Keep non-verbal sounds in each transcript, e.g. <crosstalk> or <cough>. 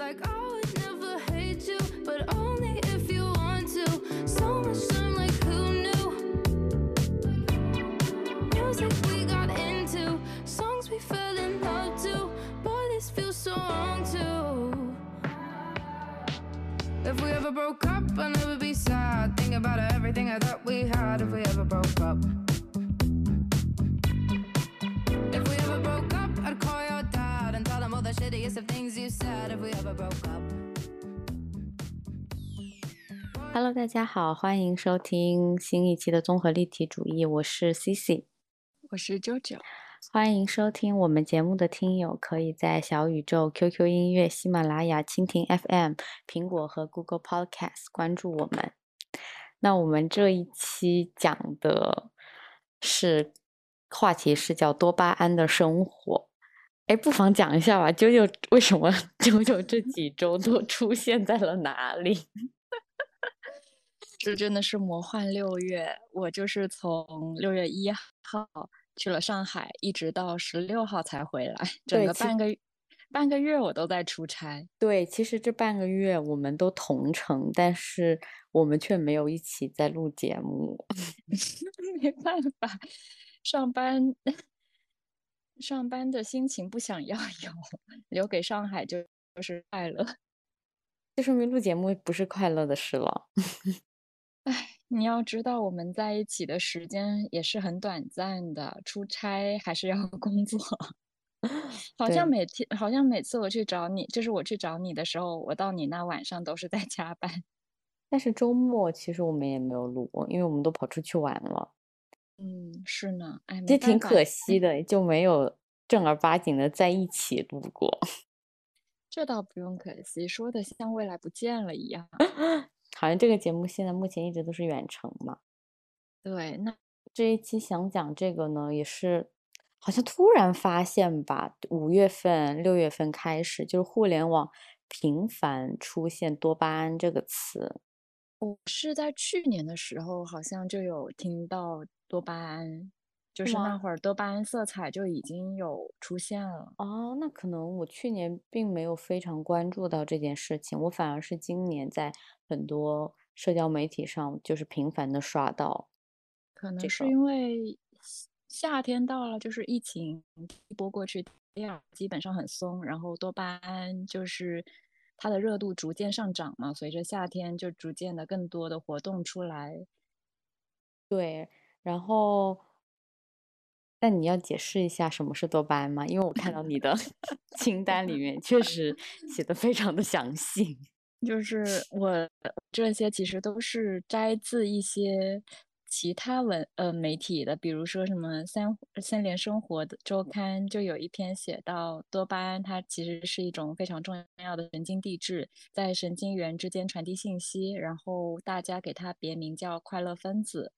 Like I would never hate you, but only if you want to. So much time, like who knew? Music we got into, songs we fell in love to. Boy, this feels so wrong too. If we ever broke up, I'd never be sad. Think about everything I thought we had. If we ever broke up. Hello，大家好，欢迎收听新一期的综合立体主义，我是 Cici。我是 JoJo，欢迎收听我们节目的听友，可以在小宇宙、QQ 音乐、喜马拉雅、蜻蜓 FM、苹果和 Google Podcast 关注我们。那我们这一期讲的是话题是叫多巴胺的生活。哎，不妨讲一下吧，九九为什么 <laughs> 九九这几周都出现在了哪里？这真的是魔幻六月。我就是从六月一号去了上海，一直到十六号才回来，整个半个半个月我都在出差。对，其实这半个月我们都同城，但是我们却没有一起在录节目。<laughs> 没办法，上班上班的心情不想要有，留给上海就就是快乐。这说明录节目不是快乐的事了。你要知道，我们在一起的时间也是很短暂的，出差还是要 <laughs> 工作。<laughs> 好像对每天，好像每次我去找你，就是我去找你的时候，我到你那晚上都是在加班。但是周末其实我们也没有录过，因为我们都跑出去玩了，嗯，是呢，哎，这挺可惜的，就没有正儿八经的在一起录过。<laughs> 这倒不用可惜，说的像未来不见了一样。好像这个节目现在目前一直都是远程嘛。对，那这一期想讲这个呢，也是好像突然发现吧，五月份、六月份开始，就是互联网频繁出现多巴胺这个词。我是在去年的时候，好像就有听到多巴胺，就是那会儿多巴胺色彩就已经有出现了。哦，那可能我去年并没有非常关注到这件事情，我反而是今年在很多社交媒体上就是频繁的刷到。可能这个是因为夏夏天到了，就是疫情一波过去，第二基本上很松，然后多巴胺就是它的热度逐渐上涨嘛，随着夏天就逐渐的更多的活动出来。对，然后，那你要解释一下什么是多巴胺吗？因为我看到你的 <laughs> 清单里面确实写的非常的详细。就是我这些其实都是摘自一些其他文呃媒体的，比如说什么三三联生活的周刊就有一篇写到多巴胺，它其实是一种非常重要的神经递质，在神经元之间传递信息，然后大家给它别名叫快乐分子。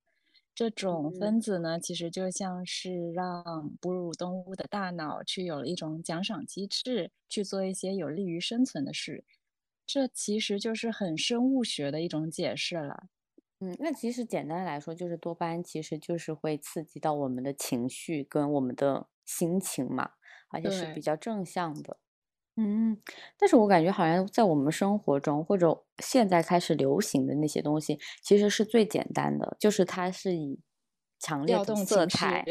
这种嗯分子呢，其实就像是让哺乳动物的大脑去有了一种奖赏机制，去做一些有利于生存的事。这其实就是很生物学的一种解释了。嗯，那其实简单来说，就是多巴胺其实就是会刺激到我们的情绪跟我们的心情嘛，而且是比较正向的。嗯，但是我感觉好像在我们生活中，或者现在开始流行的那些东西，其实是最简单的，就是它是以强烈调动的色情绪彩，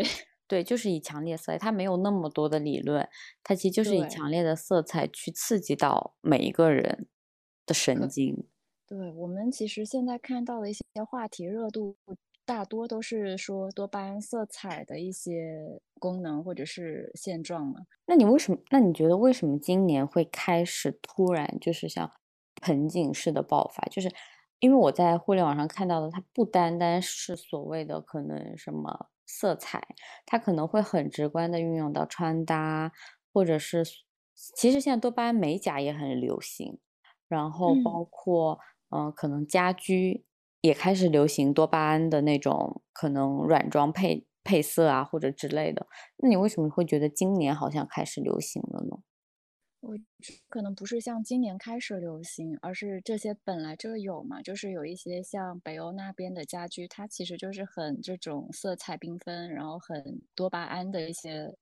对，就是以强烈色彩，它没有那么多的理论，它其实就是以对。强烈的色彩去刺激到每一个人的神可经。对，我们其实现在看到的一些话题热度，大多都是说多巴胺色彩的一些功能或者是现状嘛。那你为什么？那你觉得为什么今年会开始突然就是像盆景式的爆发？就是因为我在互联网上看到的，它不单单是所谓的可能什么色彩，它可能会很直观的运用到穿搭，或者是其实现在多巴胺美甲也很流行，然后嗯包括嗯、呃可能家居也开始流行多巴胺的那种可能软装配配色啊或者之类的。那你为什么会觉得今年好像开始流行了呢？我可能不是像今年开始流行，而是这些本来就有嘛，就是有一些像北欧那边的家居，它其实就是很这种色彩缤纷，然后很多巴胺的一些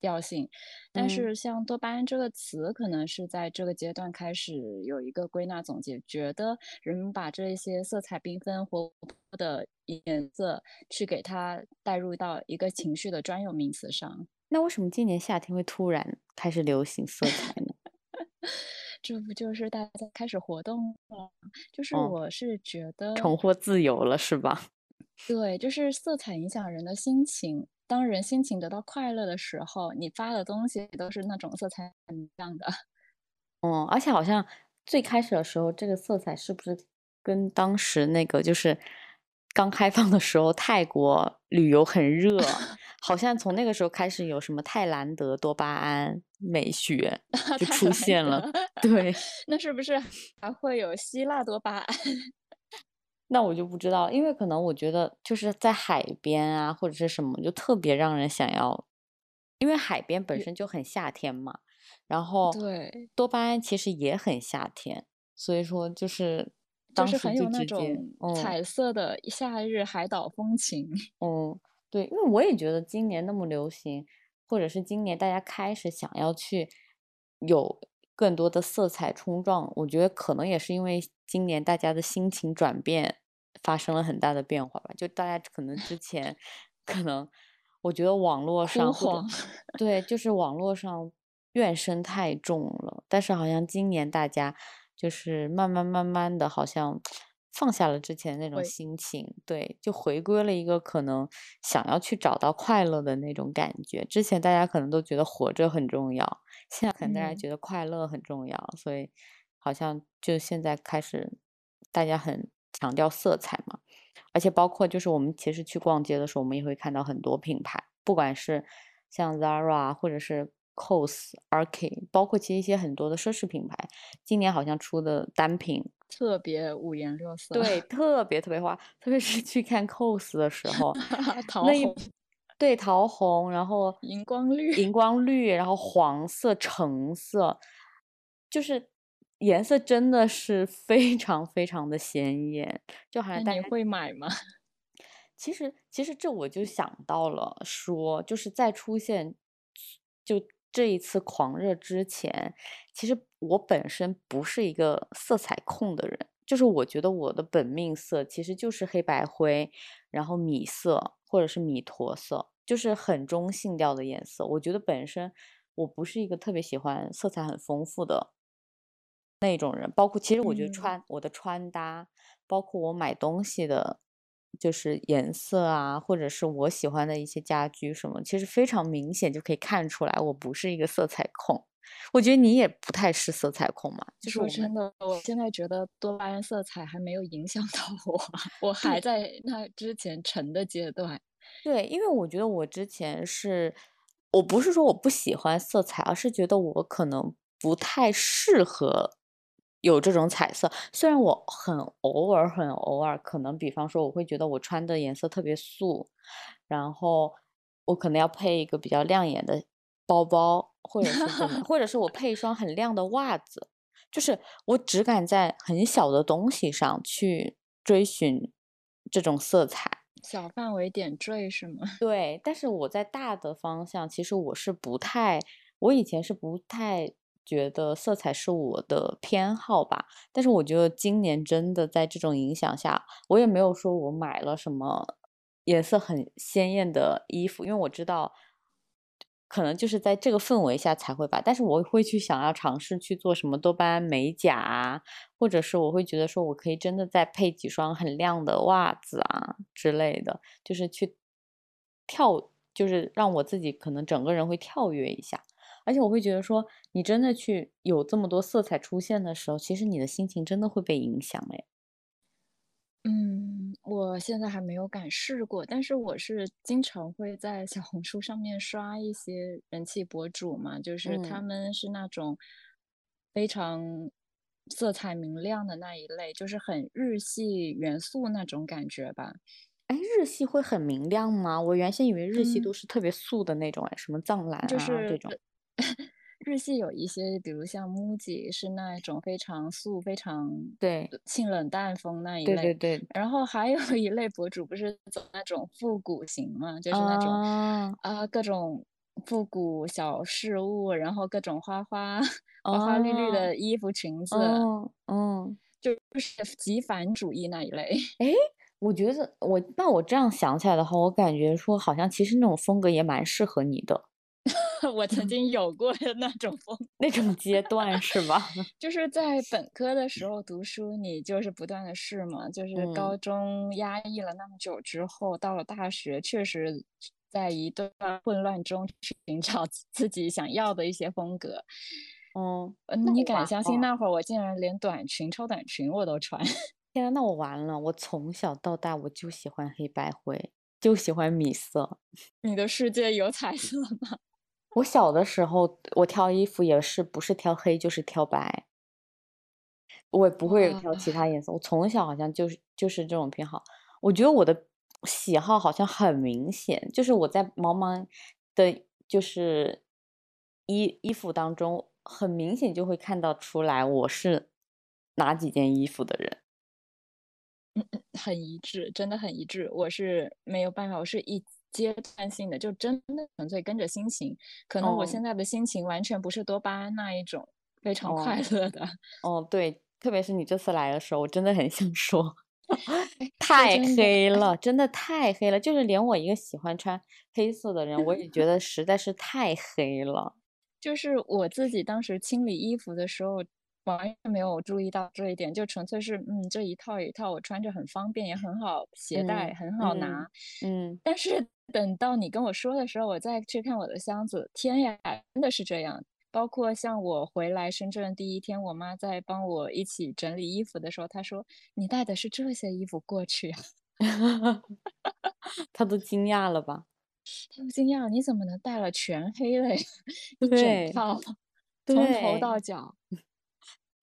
调性。但嗯是像多巴胺这个词，可能是在这个阶段开始有一个归纳总结，觉得人们把这一些色彩缤纷、活泼的颜色，去给它带入到一个情绪的专有名词上。那为什么今年夏天会突然开始流行色彩呢？<laughs> 这不就是大家开始活动了吗？就是哦我是觉得，重获自由了是吧？<laughs> 对，就是色彩影响人的心情。当人心情得到快乐的时候，你发的东西都是那种色彩很亮的。嗯，<laughs> 而且好像最开始的时候，这个色彩是不是跟当时那个就是刚开放的时候，泰国旅游很热，<laughs> 好像从那个时候开始有什么泰兰德多巴胺美学 <laughs> 就出现了。对，那是不是还会有希腊多巴胺？那我就不知道，因为可能我觉得就是在海边啊，或者是什么，就特别让人想要，因为海边本身就很夏天嘛，然后对，多巴胺其实也很夏天，所以说就是当时是很有那种嗯。彩色的夏日海岛风情。嗯，对，因为我也觉得今年那么流行，或者是今年大家开始想要去有更多的色彩冲撞，我觉得可能也是因为今年大家的心情转变发生了很大的变化吧。就大家可能之前可能，我觉得网络上对，就是网络上怨声太重了，但是好像今年大家就是慢慢慢慢的，好像放下了之前那种心情，对，就回归了一个可能想要去找到快乐的那种感觉。之前大家可能都觉得活着很重要，现在可能大家嗯，觉得快乐很重要，所以好像就现在开始大家很强调色彩嘛。而且包括就是我们其实去逛街的时候，我们也会看到很多品牌，不管是像 Zara 或者是 COS、Arcade，包括其实一些很多的奢侈品牌，今年好像出的单品，特别五颜六色，对，特别特别花，特别是去看 COS 的时候，<laughs> 桃那一红、对桃红，然后荧光绿，荧光绿，然后黄色、橙色，就是颜色真的是非常非常的显眼，就好像大家会买吗？<laughs> 其实，其实这我就想到了说，就是在出现就这一次狂热之前，其实我本身不是一个色彩控的人，就是我觉得我的本命色其实就是黑白灰，然后米色或者是米驼色，就是很中性调的颜色。我觉得本身我不是一个特别喜欢色彩很丰富的那种人，包括其实我觉得嗯，穿我的穿搭，包括我买东西的，就是颜色啊，或者是我喜欢的一些家居什么，其实非常明显就可以看出来，我不是一个色彩控。我觉得你也不太是色彩控嘛，就是我真的，我现在觉得多巴胺色彩还没有影响 <laughs> 到我，我还在那之前沉的阶段。对，因为我觉得我之前是，我不是说我不喜欢色彩，而是觉得我可能不太适合有这种彩色。虽然我很偶尔很偶尔，可能比方说我会觉得我穿的颜色特别素，然后我可能要配一个比较亮眼的包包，或者是怎么，或者是我配一双很亮的袜子，就是我只敢在很小的东西上去追寻这种色彩。小范围点缀是吗？<laughs> 对，但是我在大的方向，其实我是不太，我以前是不太觉得色彩是我的偏好吧。但是我觉得今年真的在这种影响下，我也没有说我买了什么颜色很鲜艳的衣服，因为我知道可能就是在这个氛围下才会吧。但是我会去想要尝试去做什么多巴胺美甲啊，或者是我会觉得说我可以真的再配几双很亮的袜子啊之类的，就是去跳，就是让我自己可能整个人会跳跃一下。而且我会觉得说，你真的去有这么多色彩出现的时候，其实你的心情真的会被影响哎。嗯，我现在还没有敢试过，但是我是经常会在小红书上面刷一些人气博主嘛，就是他嗯们是那种非常色彩明亮的那一类，就是很日系元素那种感觉吧。哎，日系会很明亮吗？我原先以为日系嗯，都是特别素的那种，哎，什么藏蓝啊这就是种。日系有一些，比如像 MUJI 是那种非常素、非常对。性冷淡风那一对对类，对，然后还有一类博主不是走那种复古型嘛，就是那种啊，啊各种复古小饰物，然后各种花花花花绿绿的衣服、裙子，嗯嗯，就是极繁主义那一类。哎，我觉得我那我这样想起来的话，我感觉说好像其实那种风格也蛮适合你的。<laughs> 我曾经有过的那种风，那种阶段是吧？<laughs> 就是在本科的时候读书，你就是不断的试嘛。就是高中压抑了那么久之后，到了大学，确实在一段混乱中去寻找自己想要的一些风格。嗯，你敢相信那会儿我竟然连短裙、超短裙我都穿？<laughs> 天啊，那我完了！我从小到大我就喜欢黑白灰，就喜欢米色。你的世界有彩色吗？我小的时候，我挑衣服也是不是挑黑就是挑白，我也不会挑其他颜色。我从小好像就是就是这种偏好。我觉得我的喜好好像很明显，就是我在茫茫的，就是衣衣服当中，很明显就会看到出来我是哪几件衣服的人。嗯嗯，很一致，真的很一致。我是没有办法，我是一。阶段性的，就真的纯粹跟着心情。可能我现在的心情完全不是多巴胺那一种非常快乐的。哦，对，特别是你这次来的时候，我真的很想说，<laughs> 太黑了，<laughs> 真的太黑了。就是连我一个喜欢穿黑色的人，我也觉得实在是太黑了。<laughs> 就是我自己当时清理衣服的时候。完全没有注意到这一点，就纯粹是嗯，这一套一套我穿着很方便，也很好携带，很好拿。嗯，但是等到你跟我说的时候，我再去看我的箱子，天呀，真的是这样。包括像我回来深圳第一天，我妈在帮我一起整理衣服的时候，她说：“你带的是这些衣服过去？<laughs> ”她都惊讶了吧？<laughs> 她都惊讶，你怎么能带了全黑的 <laughs> 一整套，从头到脚？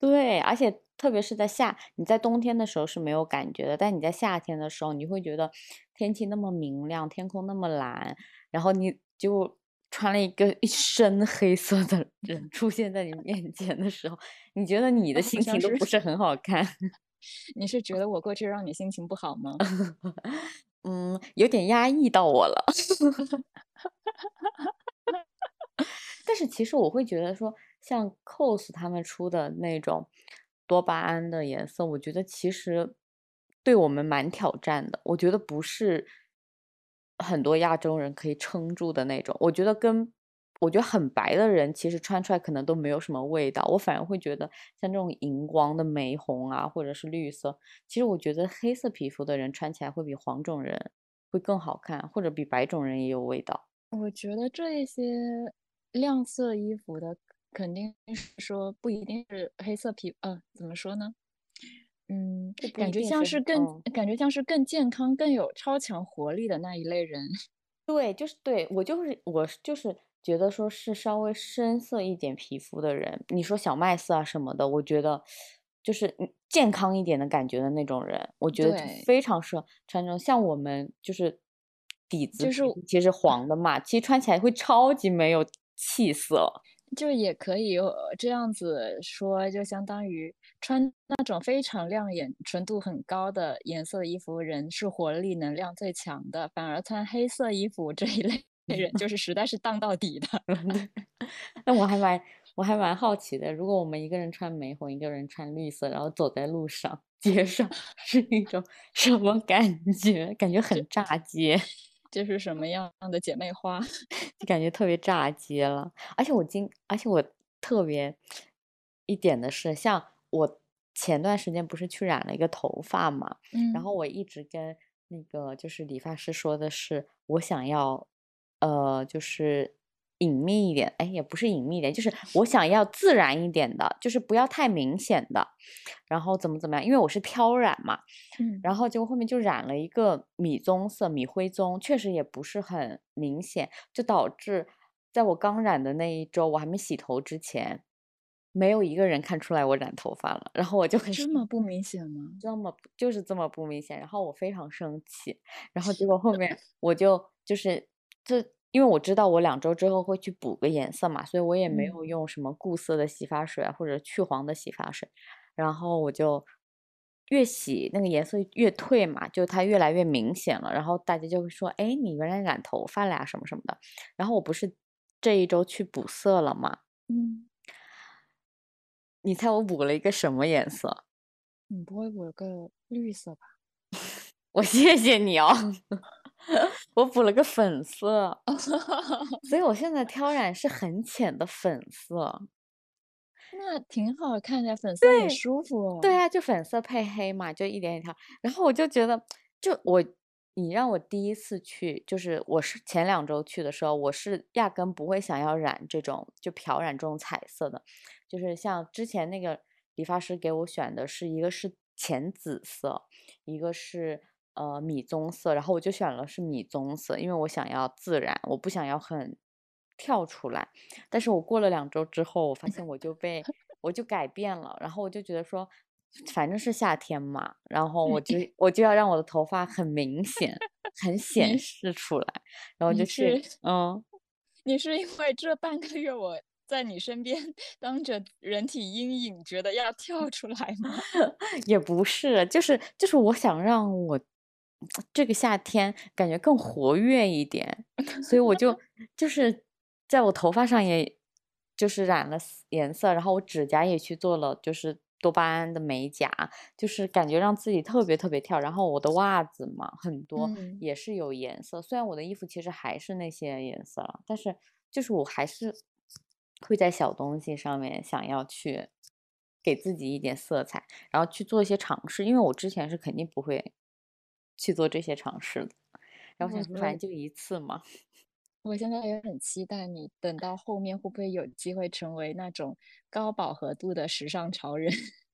对，而且特别是在夏，你在冬天的时候是没有感觉的，但你在夏天的时候，你会觉得天气那么明亮，天空那么蓝，然后你就穿了一个一身黑色的人出现在你面前的时候，你觉得你的心情都不是很好看。<laughs> 你是觉得我过去让你心情不好吗？<laughs> 嗯，有点压抑到我了。<laughs> 但是其实我会觉得说。像 cos 他们出的那种多巴胺的颜色，我觉得其实对我们蛮挑战的。我觉得不是很多亚洲人可以撑住的那种。我觉得跟我觉得很白的人，其实穿出来可能都没有什么味道。我反而会觉得像这种荧光的玫红啊，或者是绿色，其实我觉得黑色皮肤的人穿起来会比黄种人会更好看，或者比白种人也有味道。我觉得这一些亮色衣服的。肯定是说不一定是黑色皮，呃，怎么说呢？嗯，感觉像是更感觉像是更健康、更有超强活力的那一类人。<laughs> 对，就是对我就是我就是觉得说是稍微深色一点皮肤的人，你说小麦色啊什么的，我觉得就是健康一点的感觉的那种人，我觉得非常适合穿这种。像我们就是底子就是其实黄的嘛，其实穿起来会超级没有气色。就也可以这样子说，就相当于穿那种非常亮眼、纯度很高的颜色的衣服，人是活力、能量最强的；反而穿黑色衣服这一类人，<laughs> 就是实在是荡到底的。<laughs> 那我还蛮我还蛮好奇的，如果我们一个人穿玫红，一个人穿绿色，然后走在路上、街上，<laughs> 是一种什么感觉？感觉很炸街。这是什么样的姐妹花？<laughs> 就感觉特别炸街了。而且我今，而且我特别一点的是，像我前段时间不是去染了一个头发嘛，嗯，然后我一直跟那个就是理发师说的是，我想要，呃，就是。隐秘一点，哎，也不是隐秘一点，就是我想要自然一点的，就是不要太明显的。然后怎么怎么样？因为我是挑染嘛，嗯，然后结果后面就染了一个米棕色、米灰棕，确实也不是很明显，就导致在我刚染的那一周，我还没洗头之前，没有一个人看出来我染头发了。然后我就很这么不明显吗？这么就是这么不明显。然后我非常生气。然后 <laughs> 结果后面我就就是这。因为我知道我两周之后会去补个颜色嘛，所以我也没有用什么固色的洗发水啊，或者去黄的洗发水，然后我就越洗那个颜色越退嘛，就它越来越明显了。然后大家就会说：“哎，你原来染头发了呀，什么什么的。”然后我不是这一周去补色了吗。嗯，你猜我补了一个什么颜色？你不会补个绿色吧？<laughs> 我谢谢你哦，<laughs> 我补了个粉色，<laughs> 所以我现在挑染是很浅的粉色。那挺好看的，粉色也舒服。对啊，就粉色配黑嘛，就一点一条。然后我就觉得，就我你让我第一次去，就是我是前两周去的时候，我是压根不会想要染这种就漂染这种彩色的，就是像之前那个理发师给我选的是一个是浅紫色，一个是呃米棕色，然后我就选了是米棕色，因为我想要自然，我不想要很。跳出来，但是我过了两周之后，我发现我就被我就改变了，然后我就觉得说，反正是夏天嘛，然后我就我就要让我的头发很明显，很 <laughs> 显示出来，然后就是嗯，<laughs> 你是因为这半个月我在你身边当着人体阴影，觉得要跳出来吗？<laughs> 也不是，就是就是我想让我这个夏天感觉更活跃一点，所以我就 <laughs> 就是。在我头发上，也就是染了颜色，然后我指甲也去做了，就是多巴胺的美甲，就是感觉让自己特别特别跳。然后我的袜子嘛，很多也是有颜色，虽然我的衣服其实还是那些颜色了，但是就是我还是会在小东西上面想要去给自己一点色彩，然后去做一些尝试，因为我之前是肯定不会去做这些尝试的。然后想说，反正就一次嘛。我现在也很期待你等到后面会不会有机会成为那种高饱和度的时尚潮人？<laughs>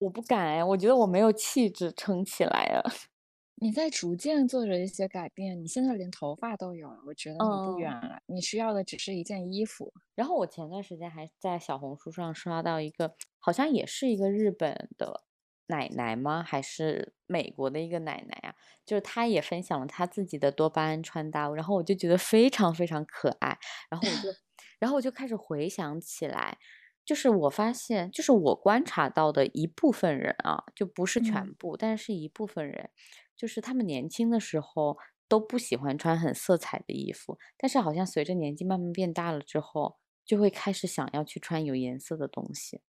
我不敢哎，我觉得我没有气质撑起来了。<laughs> 你在逐渐做着一些改变，你现在连头发都有了，我觉得你不远了。你需要的只是一件衣服。然后我前段时间还在小红书上刷到一个，好像也是一个日本的。奶奶吗？还是美国的一个奶奶啊？就是她也分享了她自己的多巴胺穿搭，然后我就觉得非常非常可爱。然后我就，<laughs> 然后我就开始回想起来，就是我发现，就是我观察到的一部分人啊，就不是全部，但是一部分人，就是他们年轻的时候都不喜欢穿很色彩的衣服，但是好像随着年纪慢慢变大了之后，就会开始想要去穿有颜色的东西。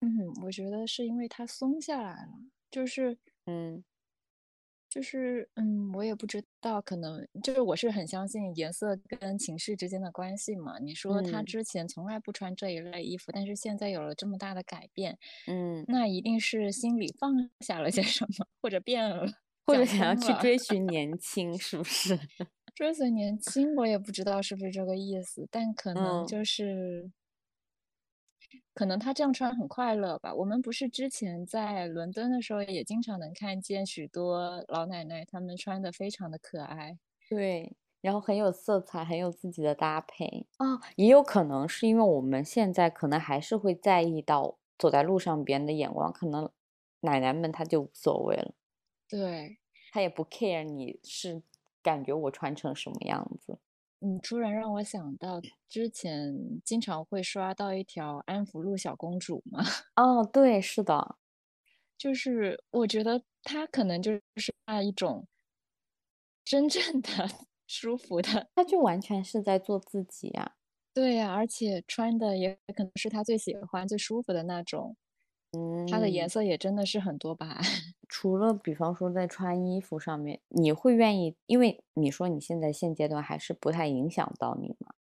嗯，我觉得是因为他松下来了，就是，嗯，就是，嗯，我也不知道，可能就是我是很相信颜色跟情绪之间的关系嘛。你说他之前从来不穿这一类衣服，但是现在有了这么大的改变，嗯，那一定是心里放 <laughs> 下了些什么，或者变了，或者想要去追寻年轻，是不是？<laughs> 追随年轻，我也不知道是不是这个意思，但可能就是。可能他这样穿很快乐吧。我们不是之前在伦敦的时候，也经常能看见许多老奶奶，她们穿的非常的可爱，对，然后很有色彩，很有自己的搭配啊。也有可能是因为我们现在可能还是会在意到走在路上别人的眼光，可能奶奶们她就无所谓了，对，她也不 care 你是感觉我穿成什么样子。你突然让我想到，之前经常会刷到一条安福路小公主嘛。<laughs> 哦，对，是的，就是我觉得她可能就是那一种真正的 <laughs> 舒服的，她就完全是在做自己呀。对呀，而且穿的也可能是她最喜欢、最舒服的那种。嗯，它的颜色也真的是很多吧。<laughs> 除了比方说在穿衣服上面，你会愿意？因为你说你现在现阶段还是不太影响到你嘛？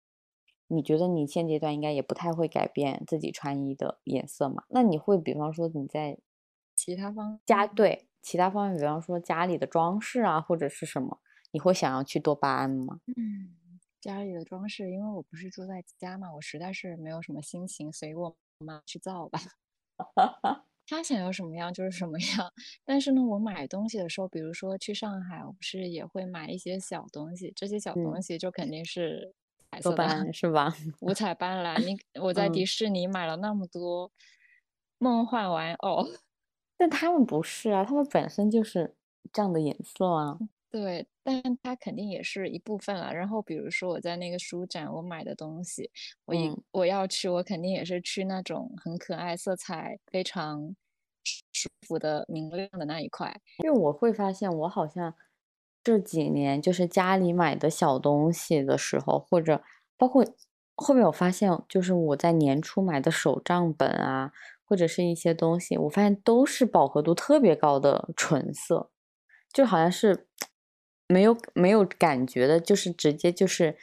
你觉得你现阶段应该也不太会改变自己穿衣的颜色嘛？那你会比方说你在其他方家对其他方面，比方说家里的装饰啊或者是什么，你会想要去多巴胺吗？嗯，家里的装饰，因为我不是住在家嘛，我实在是没有什么心情随我妈去造吧。<laughs> 他想要什么样就是什么样，<laughs> 但是呢，我买东西的时候，比如说去上海，我不是也会买一些小东西，这些小东西就肯定是彩色的，是吧？五彩斑斓。你 <laughs> 我在迪士尼买了那么多梦幻玩偶，但他们不是啊，他们本身就是这样的颜色啊。对，但它肯定也是一部分了。然后，比如说我在那个书展，我买的东西，我一我要去，我肯定也是去那种很可爱、色彩非常舒服的、明亮的那一块。因为我会发现，我好像这几年就是家里买的小东西的时候，或者包括后面我发现，就是我在年初买的手账本啊，或者是一些东西，我发现都是饱和度特别高的纯色，就好像是没有没有感觉的，就是直接就是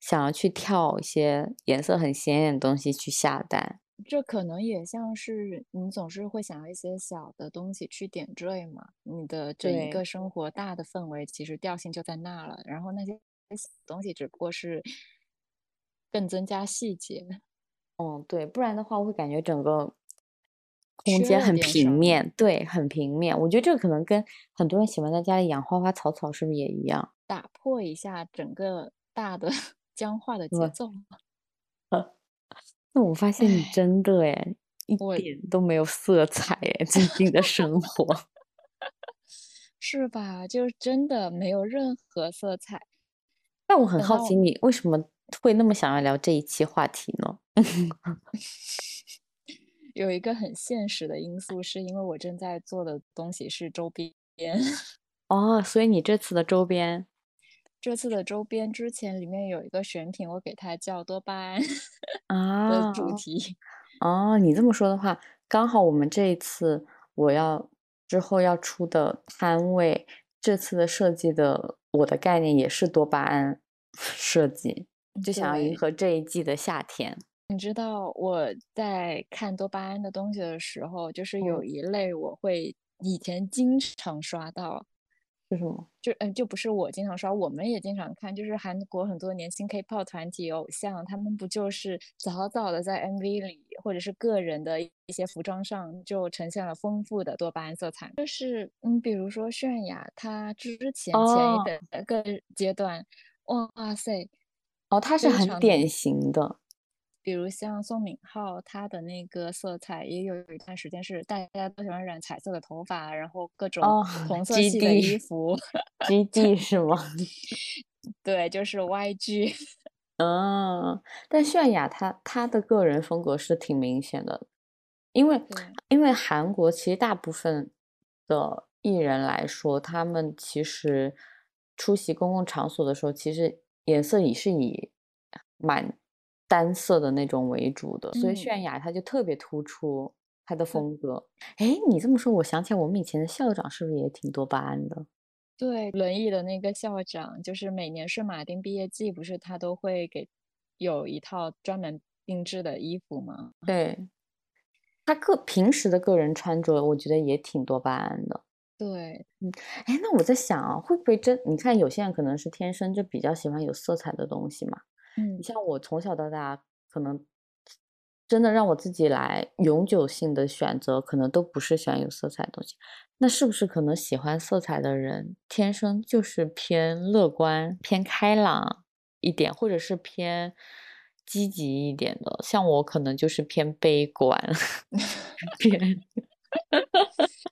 想要去跳一些颜色很鲜艳的东西去下单。这可能也像是你总是会想要一些小的东西去点缀嘛，你的这一个生活大的氛围其实调性就在那了，然后那些小东西只不过是更增加细节，嗯，对，不然的话，我会感觉整个空间很平面，对，很平面。我觉得这个可能跟很多人喜欢在家里养花花草草是不是也一样？打破一下整个大的 <laughs> 僵化的节奏。<laughs> 那我发现你真的哎，一点都没有色彩哎，最近的生活。<laughs> 是吧？就是真的没有任何色彩。但我很好奇，你为什么会那么想要聊这一期话题呢？有一个很现实的因素，是因为我正在做的东西是周边。<laughs> 哦，所以你这次的周边，这次的周边之前里面有一个选品，我给它叫多巴胺 <laughs> 的啊，主题。哦，你这么说的话，刚好我们这一次我要之后要出的摊位，这次的设计的我的概念也是多巴胺设计，就想要迎合这一季的夏天。你知道我在看多巴胺的东西的时候，就是有嗯一类我会以前经常刷到，是什么？就嗯，就不是我经常刷，我们也经常看，就是韩国很多年轻 K-pop 团体偶像，他们不就是早早的在 MV 里或者是个人的一些服装上就呈现了丰富的多巴胺色彩，就是嗯，比如说泫雅，她之前前哦一个阶段，哇塞，哦，她是很典型的。比如像宋敏浩，他的那个色彩也有一段时间是大家都喜欢染彩色的头发，然后各种哦同 <laughs> 色基系的衣地服，GD 是吗？<laughs> 对，就是 YG。嗯，<laughs> 但泫雅她她的个人风格是挺明显的，因为因为韩国其实大部分的艺人来说，他们其实出席公共场所的时候，其实颜色也是以蛮单色的那种为主的，所以嗯泫雅她就特别突出她的风格。哎，你这么说，我想起来我们以前的校长是不是也挺多巴胺的？对，轮椅的那个校长，就是每年圣马丁毕业季，不是他都会给有一套专门定制的衣服吗？对，他个平时的个人穿着，我觉得也挺多巴胺的。对，嗯哎，那我在想啊，会不会真？你看有些人可能是天生就比较喜欢有色彩的东西嘛。嗯你，像我从小到大，可能真的让我自己来永久性的选择，可能都不是喜欢有色彩的东西。那是不是可能喜欢色彩的人天生就是偏乐观、偏开朗一点，或者是偏积极一点的？像我可能就是偏悲观，<laughs> 偏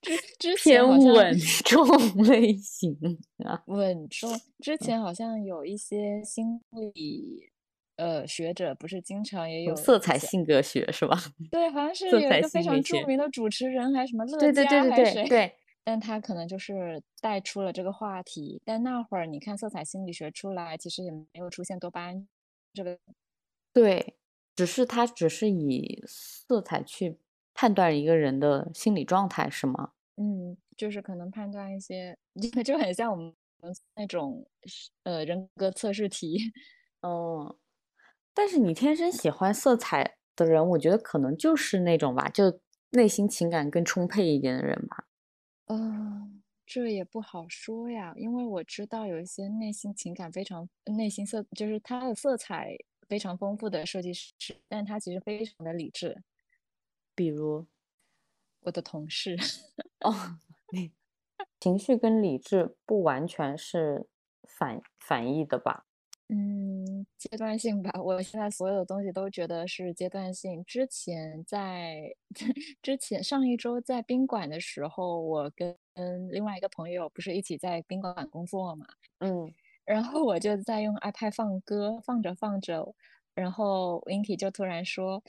之之前偏稳重类型啊。稳重，之前好像有一些心理呃学者，不是经常也有色彩性格学是吧？<laughs> 对，好像是有一个非常著名的主持人，还是什么乐对对嘉对？对对，但他可能就是带出了这个话题。但那会儿你看色彩心理学出来，其实也没有出现多巴胺这个。对，只是他只是以色彩去判断一个人的心理状态，是吗？嗯，就是可能判断一些，就 <laughs> 就很像我们那种呃人格测试题。嗯，<laughs> 但是你天生喜欢色彩的人，我觉得可能就是那种吧，就内心情感更充沛一点的人吧。嗯，这也不好说呀，因为我知道有一些内心情感非常、内心色，就是他的色彩非常丰富的设计师，但他其实非常的理智。比如，我的同事，<laughs> 哦，你情绪跟理智不完全是反反义的吧？嗯，阶段性吧，我现在所有的东西都觉得是阶段性。之前在 <laughs> 之前上一周在宾馆的时候，我跟另外一个朋友不是一起在宾馆工作嘛，嗯，然后我就在用 iPad 放歌，放着放着，然后 Winky 就突然说：“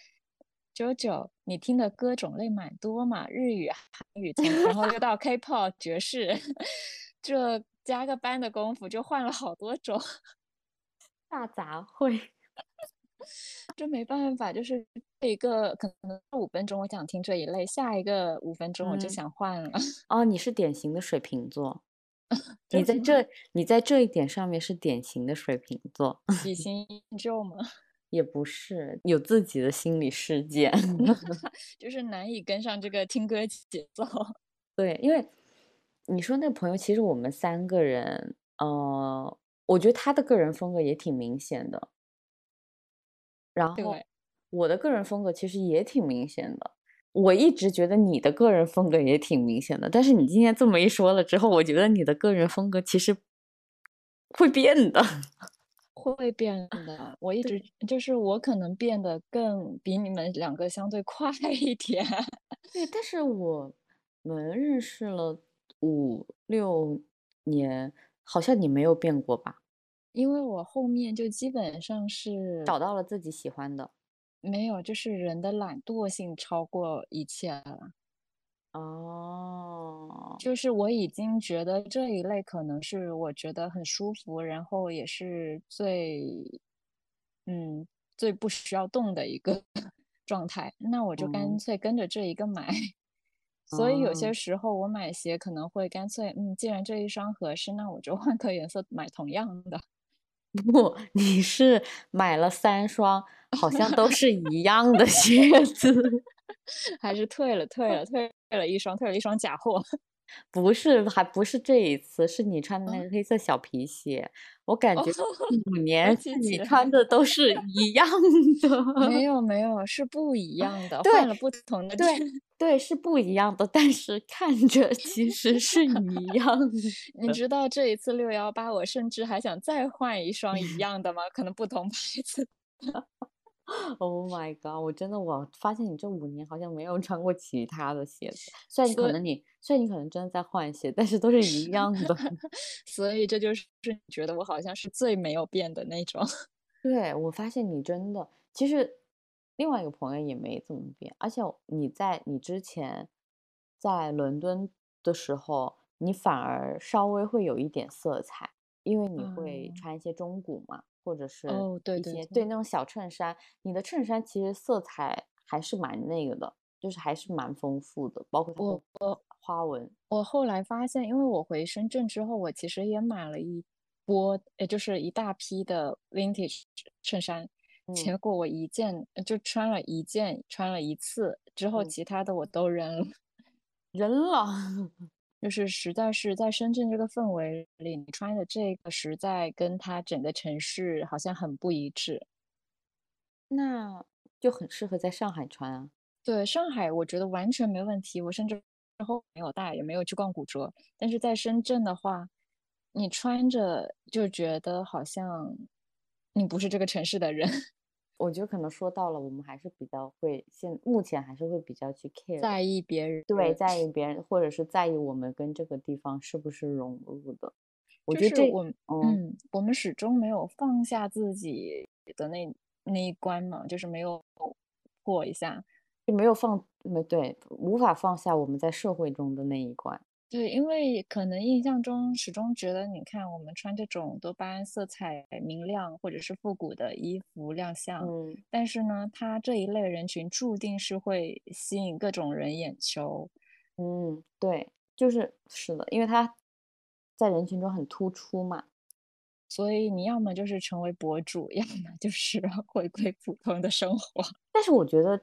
九九，你听的歌种类蛮多嘛，日语、韩语，从然后又到 K-pop、爵士，这加个班的功夫就换了好多种，<laughs> 大杂烩。<laughs> 这没办法，就是这一个可能五分钟我想听这一类，下一个五分钟我就嗯想换了。哦，你是典型的水瓶座，<laughs> 你在这你在这一点上面是典型的水瓶座，喜新厌旧吗？也不是有自己的心理世界。<laughs> <laughs> 就是难以跟上这个听歌节奏。<laughs> 对，因为你说那个朋友，其实我们三个人，呃，我觉得他的个人风格也挺明显的，然后，我的个人风格其实也挺明显的。我一直觉得你的个人风格也挺明显的，但是你今天这么一说了之后，我觉得你的个人风格其实会变的。会变的。我一直就是我可能变得更比你们两个相对快一点。对，但是我们认识了五六年，好像你没有变过吧？因为我后面就基本上是找到了自己喜欢的。没有，就是人的懒惰性超过一切了。哦，就是我已经觉得这一类可能是我觉得很舒服，然后也是最，嗯，最不需要动的一个 <laughs> 状态。那我就干嗯脆跟着这一个买。所以有些哦时候我买鞋可能会干脆，嗯，既然这一双合适，那我就换个颜色买同样的。不，你是买了三双，好像都是一样的鞋子。<laughs> 还是退了，退了，退了一双，退了一双假货。<laughs> 不是，还不是这一次，是你穿的那嗯个黑色小皮鞋，我感觉哦五年记是你穿的都是一样的。没 <laughs> 有没有，是不一样的，换了不同的对。对，是不一样的，但是看着其实是一样的。你知道这一次六幺八，我甚至还想再换一双一样的吗？可能不同牌子。<laughs> Oh my god！我真的我发现你这五年好像没有穿过其他的鞋子，虽然你可能你虽然你可能真的在换鞋，但是都是一样的。<laughs> 所以这就是你觉得我好像是最没有变的那种。<laughs> 对，我发现你真的，其实另外一个朋友也没怎么变，而且你在你之前在伦敦的时候，你反而稍微会有一点色彩，因为你会嗯穿一些中古嘛，或者是哦对对对对那种小衬衫，你的衬衫其实色彩还是蛮那个的，就是还是蛮丰富的，包括它我的花纹。我后来发现，因为我回深圳之后，我其实也买了一波，也就是一大批的 vintage 衬衫，结嗯果我一件就穿了一件，穿了一次之后，嗯其他的我都扔了。扔了。就是实在是在深圳这个氛围里，你穿的这个实在跟它整个城市好像很不一致。那就很适合在上海穿啊。对，上海我觉得完全没问题，我甚至之后没有带，也没有去逛古着。但是在深圳的话，你穿着就觉得好像你不是这个城市的人，我觉得可能说到了，我们还是比较会现目前还是会比较去 care 在意别人。对，在意别人，或者是在意我们跟这个地方是不是融入的。我觉得这，我嗯，我们始终没有放下自己的那那一关嘛，就是没有过一下。就没有放，没对，无法放下我们在社会中的那一关。对，因为可能印象中始终觉得，你看我们穿这种多巴胺色彩明亮或者是复古的衣服亮相，嗯，但是呢，他这一类人群注定是会吸引各种人眼球。嗯，对，就是是的，因为他在人群中很突出嘛。所以你要么就是成为博主，要么就是 <laughs> 回归普通的生活。但是我觉得，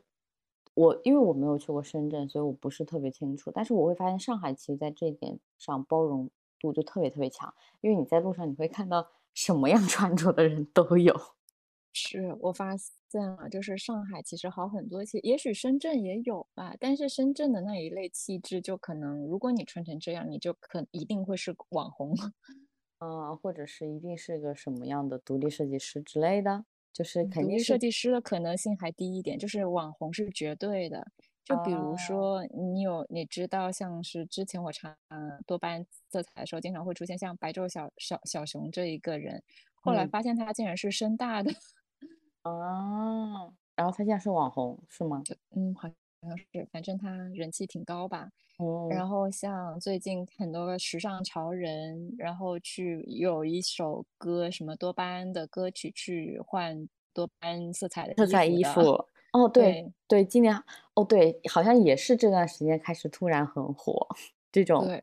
我因为我没有去过深圳，所以我不是特别清楚。但是我会发现上海其实在这一点上包容度就特别特别强，因为你在路上你会看到什么样 <laughs> 穿着的人都有。是我发现了，就是上海其实好很多其，也许深圳也有吧，但是深圳的那一类气质，就可能如果你穿成这样，你就可一定会是网红。呃，或者是一定是个什么样的独立设计师之类的，就是肯定是设计师的可能性还低一点，就是网红是绝对的。就比如哦说，你有你知道，像是之前我查嗯多巴胺色彩的时候，经常会出现像白昼小小小熊这一个人，后来嗯发现他竟然是深大的，<laughs> 哦，然后他现在是网红是吗？嗯，好像是，反正他人气挺高吧。哦，然后像最近很多个时尚潮人，然后去有一首歌，什么多巴胺的歌曲去换多巴胺色彩的色彩衣服。哦，对对对，今年哦对，好像也是这段时间开始突然很火这种。对。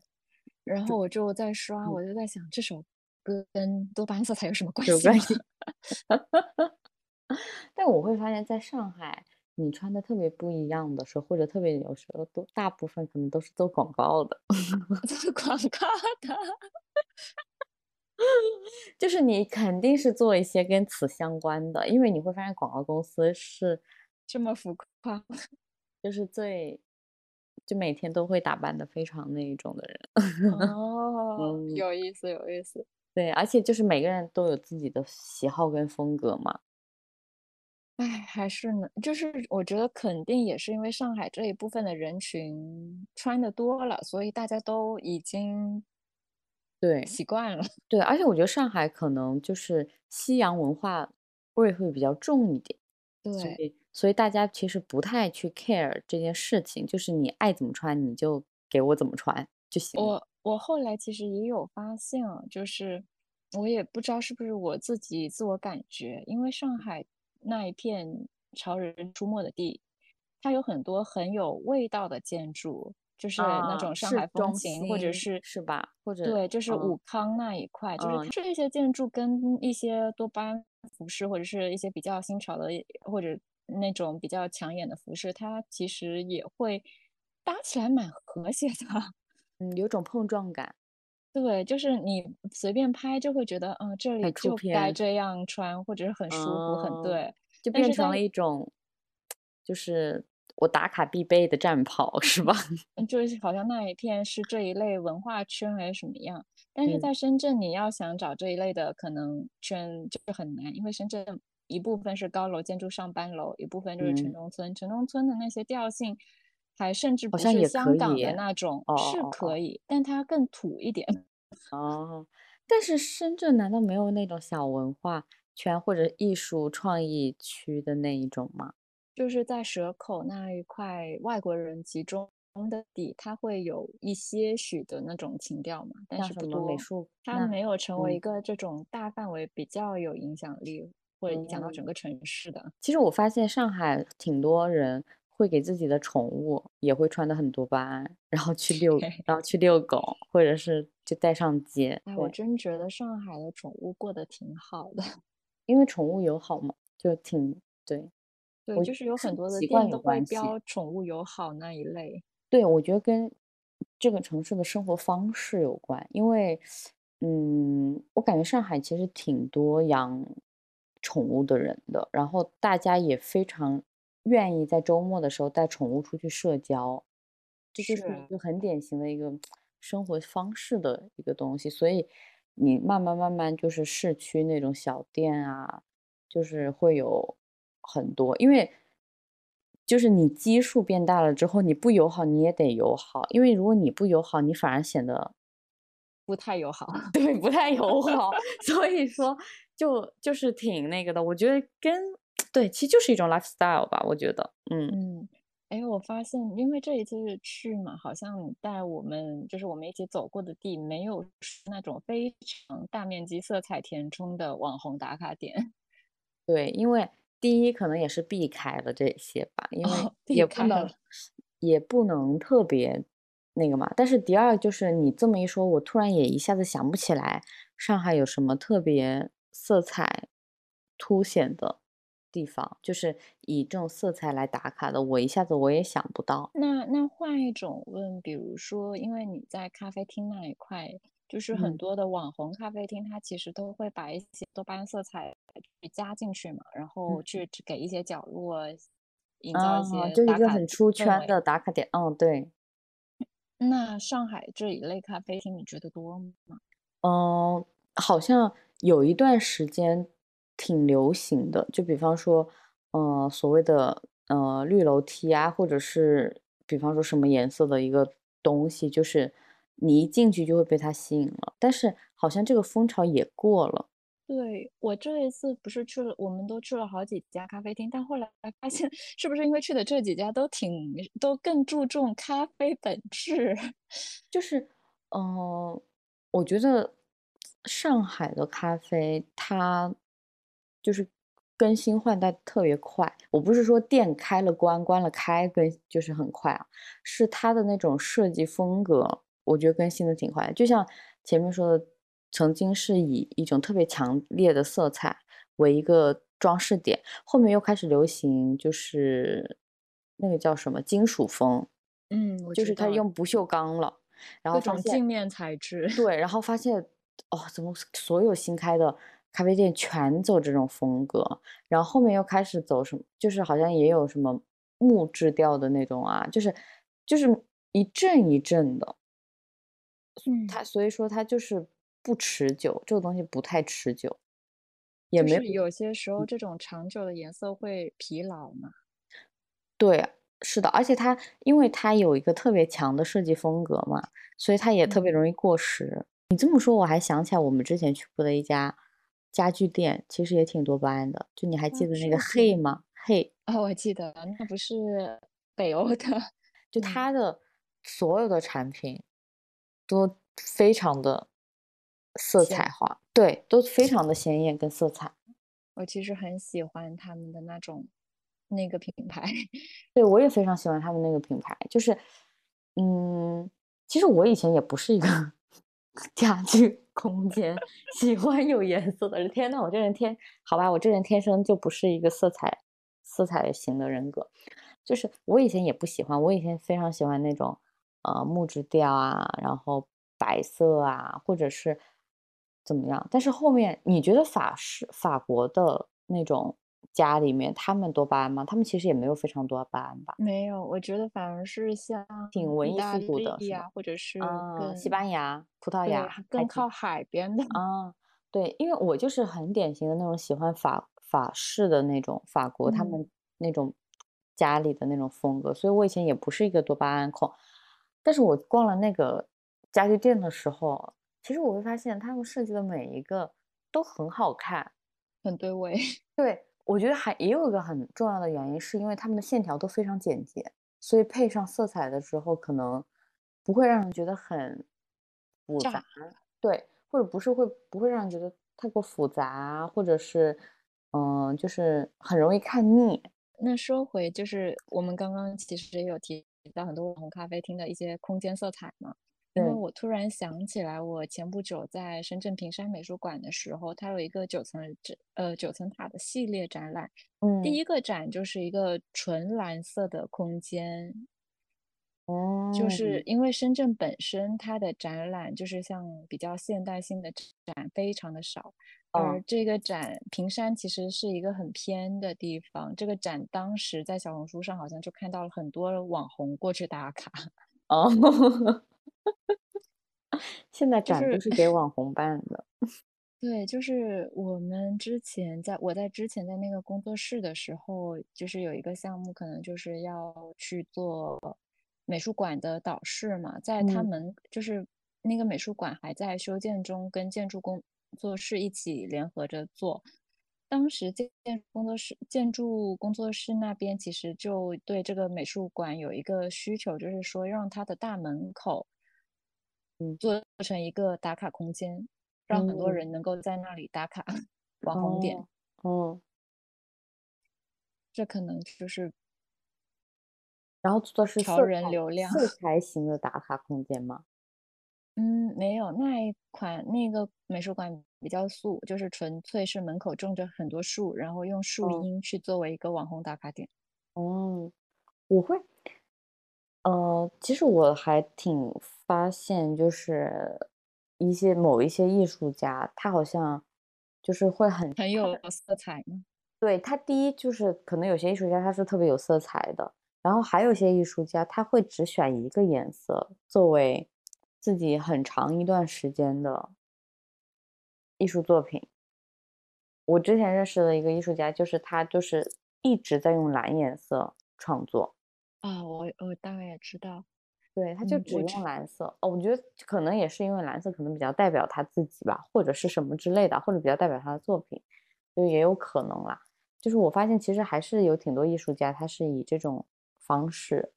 然后我就在刷，嗯我就在想这首歌跟多巴胺色彩有什么关系吗？有关系。<laughs> 但我会发现，在上海，你穿的特别不一样的时候，或者特别有时候都大部分可能都是做广告的，<laughs> 做广告的，<laughs> 就是你肯定是做一些跟此相关的，因为你会发现广告公司是这么浮夸。<laughs> 就是最就每天都会打扮的非常那一种的人。哦，嗯有意思，有意思。对，而且就是每个人都有自己的喜好跟风格嘛。哎，还是呢，就是我觉得肯定也是因为上海这一部分的人群穿的多了，所以大家都已经对习惯了。对，而且我觉得上海可能就是西洋文化味会比较重一点，所对，以所以大家其实不太去 care 这件事情，就是你爱怎么穿你就给我怎么穿就行了。我我后来其实也有发现啊，就是我也不知道是不是我自己自我感觉，因为上海那一片潮人出没的地，它有很多很有味道的建筑，就是那啊种上海风中情，或者是是吧？或者对，就是嗯武康那一块，就是嗯它这些建筑跟一些多巴胺服饰或者是一些比较新潮的或者那种比较抢眼的服饰，它其实也会搭起来蛮和谐的。嗯，有种碰撞感。对，就是你随便拍就会觉得，嗯，这里就该这样穿，或者是很舒服，很哦对。就。变成了一种，就是我打卡必备的战袍，<laughs> 是吧？嗯就是好像那一片是这一类文化圈还是什么样，但是嗯在深圳，你要想找这一类的可能圈就是很难，因为深圳一部分是高楼建筑上班楼，一部分就是城嗯。中村，城中村的那些调性，还甚至不是香港的那种，哦是哦可以，但它更土一点。哦，但是深圳难道没有那种小文化圈或者艺术创意区的那一种吗？就是在蛇口那一块外国人集中的地，它会有一些许的那种情调嘛，但是不多。美术那它没有成为嗯一个这种大范围比较有影响力或者影响到嗯整个城市的。其实我发现上海挺多人会给自己的宠物也会穿的很多巴胺，然后去遛，<laughs> 然后去遛狗，或者是就带上街。哎，我，真觉得上海的宠物过得挺好的。<laughs> 因为宠物友好嘛，就挺对。对，我就是有很多的店都会标宠物友好那一类。对，我觉得跟这个城市的生活方式有关，因为，嗯，我感觉上海其实挺多养宠物的人的，然后大家也非常愿意在周末的时候带宠物出去社交，这就是是一个很典型的一个生活方式的一个东西，所以你慢慢慢慢就是市区那种小店啊，就是会有很多，因为就是你基数变大了之后，你不友好你也得友好，因为如果你不友好，你反而显得不太友好。对不太友好，<laughs> 所以说就就是挺那个的。我觉得跟对，其实就是一种 lifestyle 吧，我觉得，嗯嗯，哎，我发现，因为这一次去嘛，好像带我们就是我们一起走过的地，没有是那种非常大面积、色彩填充的网红打卡点。<laughs> 对，因为第一可能也是避开了这些吧，因为也不能开了也不能特别那个嘛。但是第二就是你这么一说，我突然也一下子想不起来上海有什么特别色彩凸显的地方，就是以这种色彩来打卡的，我一下子我也想不到。那那换一种问，比如说，因为你在咖啡厅那一块，就是很嗯多的网红咖啡厅，它其实都会把一些多巴胺色彩去加进去嘛，然后去去给一些角落营造啊，一些就是一个很出。圈的打卡点。嗯，对。那上海这一类咖啡厅，你觉得多吗？嗯，好像有一段时间挺流行的，就比方说，呃，所谓的呃绿楼梯啊，或者是比方说什么颜色的一个东西，就是你一进去就会被它吸引了。但是好像这个风潮也过了。对，我这一次不是去了，我们都去了好几家咖啡厅，但后来发现，<laughs> 是不是因为去的这几家都挺都更注重咖啡本质？<laughs> 就是，嗯、我觉得上海的咖啡它就是更新换代特别快。我不是说店开了关，关了开更就是很快啊，是它的那种设计风格，我觉得更新的挺快的。就像前面说的，曾经是以一种特别强烈的色彩为一个装饰点，后面又开始流行就是那个叫什么金属风，嗯，我就是它用不锈钢了。然后各发现种镜面材质。对，然后发现哦，怎么所有新开的咖啡店全走这种风格，然后后面又开始走什么，就是好像也有什么木质调的那种啊，就是就是一阵一阵的，嗯，它所以说它就是不持久，这个东西不太持久，也没就是有些时候这种长久的颜色会疲劳嘛。对，是的，而且它因为它有一个特别强的设计风格嘛，所以它也特别嗯容易过时。你这么说，我还想起来我们之前去过的一家家具店，其实也挺多巴胺的。就你还记得那个 Hey 吗？Hey，啊、我记得那不是北欧的，就嗯它的所有的产品都非常的色彩化，对，都非常的鲜艳跟色彩。我其实很喜欢他们的那种那个品牌。对，我也非常喜欢他们那个品牌，就是，嗯，其实我以前也不是一个 <laughs> 家具空间 <laughs> 喜欢有颜色的人。天呐，我这人天，好吧，我这人天生就不是一个色彩色彩型的人格，就是我以前也不喜欢，我以前非常喜欢那种呃木质调啊，然后白色啊，或者是怎么样。但是后面你觉得法式法国的那种家里面，他们多巴胺吗？他们其实也没有非常多巴胺吧？没有，我觉得反而是像挺文艺复古的是或者是啊，西班牙、葡萄牙、更靠海边的。啊，对，因为我就是很典型的那种喜欢法法式的那种法国他嗯们那种家里的那种风格，所以我以前也不是一个多巴胺控，但是我逛了那个家具店的时候，其实我会发现他们设计的每一个都很好看。很对味。<laughs> 对，我觉得还也有一个很重要的原因，是因为他们的线条都非常简洁，所以配上色彩的时候，可能不会让人觉得很复杂，对，或者不是会不会让人觉得太过复杂，或者是嗯，就是很容易看腻。那说回就是我们刚刚其实也有提到很多网红咖啡厅的一些空间色彩嘛，因为我突然想起来，我前不久在深圳平山美术馆的时候，它有一个九层这呃九层塔的系列展览，第嗯，一个展就是一个纯蓝色的空间，哦就是。嗯，因为深圳本身它的展览就是像比较现代性的展非常的少，而嗯，这个展平山其实是一个很偏的地方，这个展当时在小红书上好像就看到了很多网红过去打卡，哦，<laughs> 现在展都是给网红办的。<laughs> 对，就是我们之前在我在之前在那个工作室的时候，就是有一个项目，可能就是要去做美术馆的导视嘛，在他嗯们就是那个美术馆还在修建中，跟建筑工作室一起联合着做。当时建建工作室建筑工作室那边其实就对这个美术馆有一个需求，就是说让它的大门口嗯做成一个打卡空间，让很多嗯，人能够在那里打卡网红点。哦，哦，这可能就是然后做的是调人流量。色彩型的打卡空间吗？嗯，没有，那一款那个美术馆比较素，就是纯粹是门口种着很多树，然后用树嗯，荫去作为一个网红打卡点。哦，我会，呃，其实我还挺发现，就是一些某一些艺术家，他好像就是会很，很有色彩吗？对，他第一就是可能有些艺术家他是特别有色彩的，然后还有些艺术家他会只选一个颜色作为自己很长一段时间的艺术作品。我之前认识的一个艺术家，就是他就是一直在用蓝颜色创作。啊，我我大概也知道，对，他就只用蓝色。哦，我觉得可能也是因为蓝色可能比较代表他自己吧，或者是什么之类的，或者比较代表他的作品，就也有可能啦。就是我发现其实还是有挺多艺术家，他是以这种方式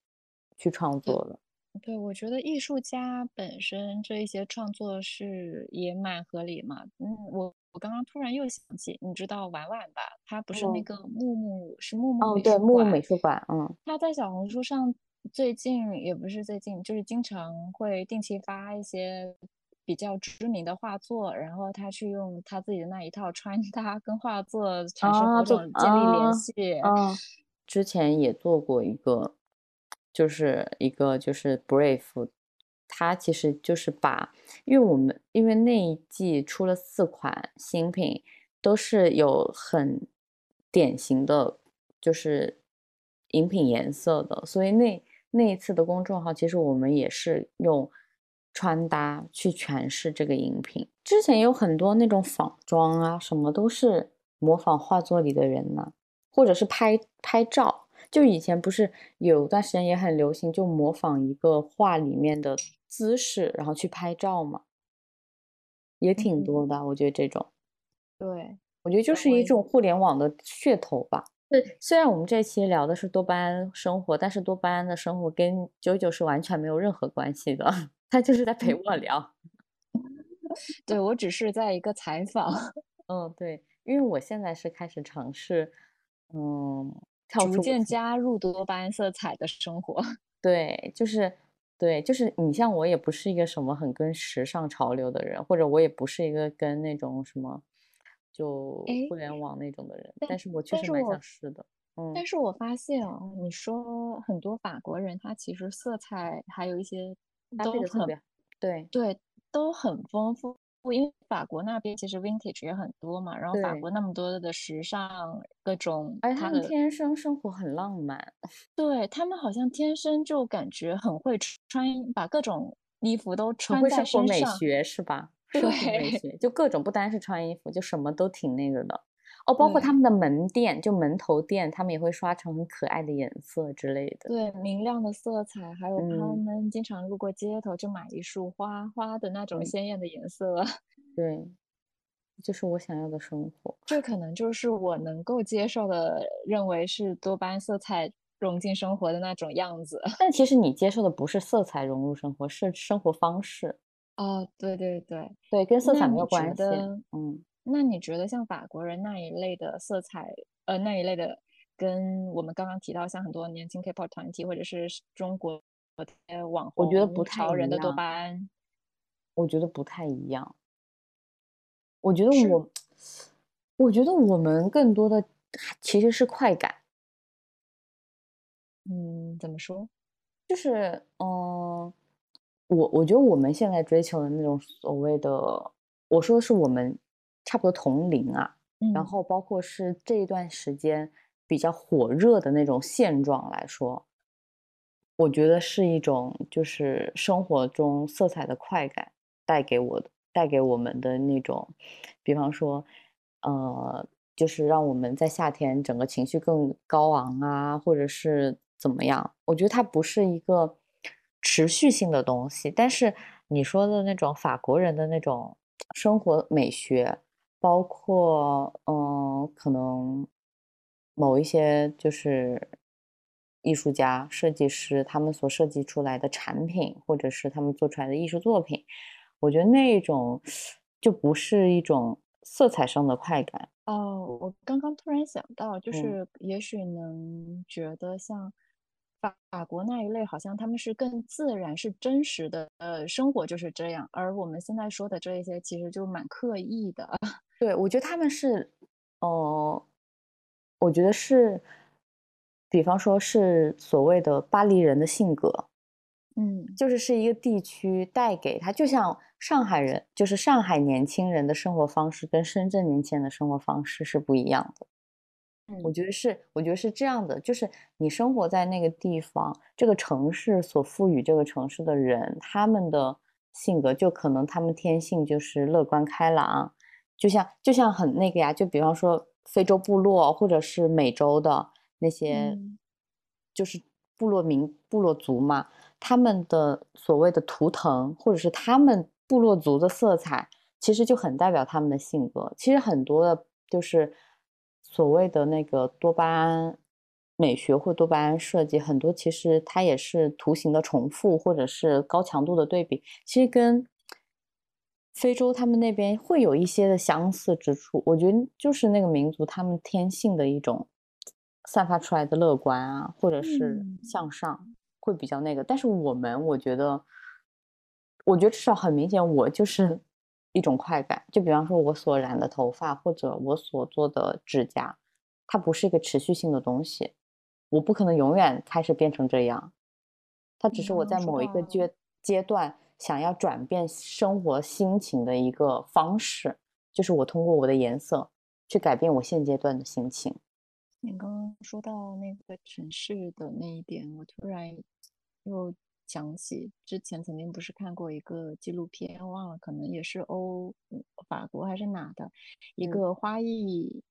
去创作的。对，我觉得艺术家本身这一些创作是也蛮合理嘛。嗯，我我刚刚突然又想起，你知道婉婉吧？她不是那嗯个木木是木木哦，对，美术木木美，术馆，嗯，她在小红书上最近也不是最近，就是经常会定期发一些比较知名的画作，然后她去用她自己的那一套穿搭跟画作产生啊，某种建立联啊系。啊，之前也做过一个，就是一个就是 Brave，它其实就是把，因为我们因为那一季出了四款新品，都是有很典型的，就是饮品颜色的，所以那那一次的公众号，其实我们也是用穿搭去诠释这个饮品。之前有很多那种仿妆啊，什么都是模仿画作里的人呐、或者是拍拍照。就以前不是有段时间也很流行，就模仿一个画里面的姿势，然后去拍照嘛，也挺嗯，多的。我觉得这种，对，我觉得就是一种互联网的噱头吧。对，虽然我们这期聊的是多巴胺生活，但是多巴胺的生活跟九九是完全没有任何关系的，<laughs> 他就是在陪嗯，我聊。<laughs> 对，我只是在一个采访。<laughs> 嗯，对，因为我现在是开始尝试，嗯，跳逐渐加入多巴胺色彩的生活。<laughs> 对，就是对，就是你像我也不是一个什么很跟时尚潮流的人，或者我也不是一个跟那种什么就，互联网那种的人，但但是我确实蛮想试的。嗯，但是我发现哦，你说很多法国人，他其实色彩还有一些都很的特别。对对，都很丰富。因为法国那边其实 vintage 也很多嘛，然后法，国那么多的时尚，各种而且他们，天生生活很浪漫。<laughs> 对，他们好像天生就感觉很会穿，把各种衣服都穿在会生活身上。美学是吧？<laughs> 对学就各种，不单是穿衣服，就什么都挺那个的。哦，包括他们的门店，就门头店，他们也会刷成很可爱的颜色之类的。对，明亮的色彩，还有他嗯，们经常路过街头就买一束花，花的那种鲜艳的颜色。<laughs> 对，就是我想要的生活。这可能就是我能够接受的，认为是多巴胺色彩融进生活的那种样子。但其实你接受的不是色彩融入生活，是生活方式。哦，对对对，对，跟色彩没有关系。嗯，那你觉得像法国人那一类的色彩，呃，那一类的，跟我们刚刚提到像很多年轻 K-pop 团体或者是中国的网红我觉得不红太人的多样，巴胺，我觉得不太一样。我觉得，我，我觉得我们更多的其实是快感。嗯，怎么说？就是，嗯，我我觉得我们现在追求的那种所谓的，我说的是我们差不多同龄啊，然嗯后包括是这一段时间比较火热的那种现状来说，我觉得是一种就是生活中色彩的快感带给我的，带给我们的那种，比方说，呃，就是让我们在夏天整个情绪更高昂啊，或者是怎么样？我觉得它不是一个持续性的东西，但是你说的那种法国人的那种生活美学，包括嗯、呃可能某一些就是艺术家、设计师他们所设计出来的产品，或者是他们做出来的艺术作品，我觉得那种就不是一种色彩上的快感。哦，我刚刚突然想到，就嗯，是也许能觉得像法法国那一类，好像他们是更自然、是真实的，呃，生活就是这样，而我们现在说的这一些，其实就蛮刻意的。<laughs> 对，我觉得他们是，呃，我觉得是，比方说是所谓的巴黎人的性格，嗯就是是一个地区带给他，就像上海人，就是上海年轻人的生活方式跟深圳年轻人的生活方式是不一样的。我嗯。觉得是，我觉得是这样的，就是你生活在那个地方，这个城市所赋予这个城市的人，他们的性格就可能他们天性就是乐观开朗，就像就像很那个呀，就比方说非洲部落或者是美洲的那些，嗯。就是部落民部落族嘛，他们的所谓的图腾，或者是他们部落族的色彩，其实就很代表他们的性格。其实很多的，就是所谓的那个多巴胺美学或多巴胺设计，很多其实它也是图形的重复，或者是高强度的对比。其实跟非洲他们那边会有一些的相似之处。我觉得就是那个民族他们天性的一种散发出来的乐观啊，或者是嗯向上。会比较那个，但是我们我觉得，我觉得至少很明显，我就是一种快感。就比方说，我所染的头发或者我所做的指甲，它不是一个持续性的东西，我不可能永远开始变成这样。它只是我在某一个阶阶段想要转变生活心情的一个方式，就是我通过我的颜色去改变我现阶段的心情。你刚刚说到那个城市的那一点，我突然又想起之前曾经不是看过一个纪录片，忘了，可能也是欧法国还是哪的一个花艺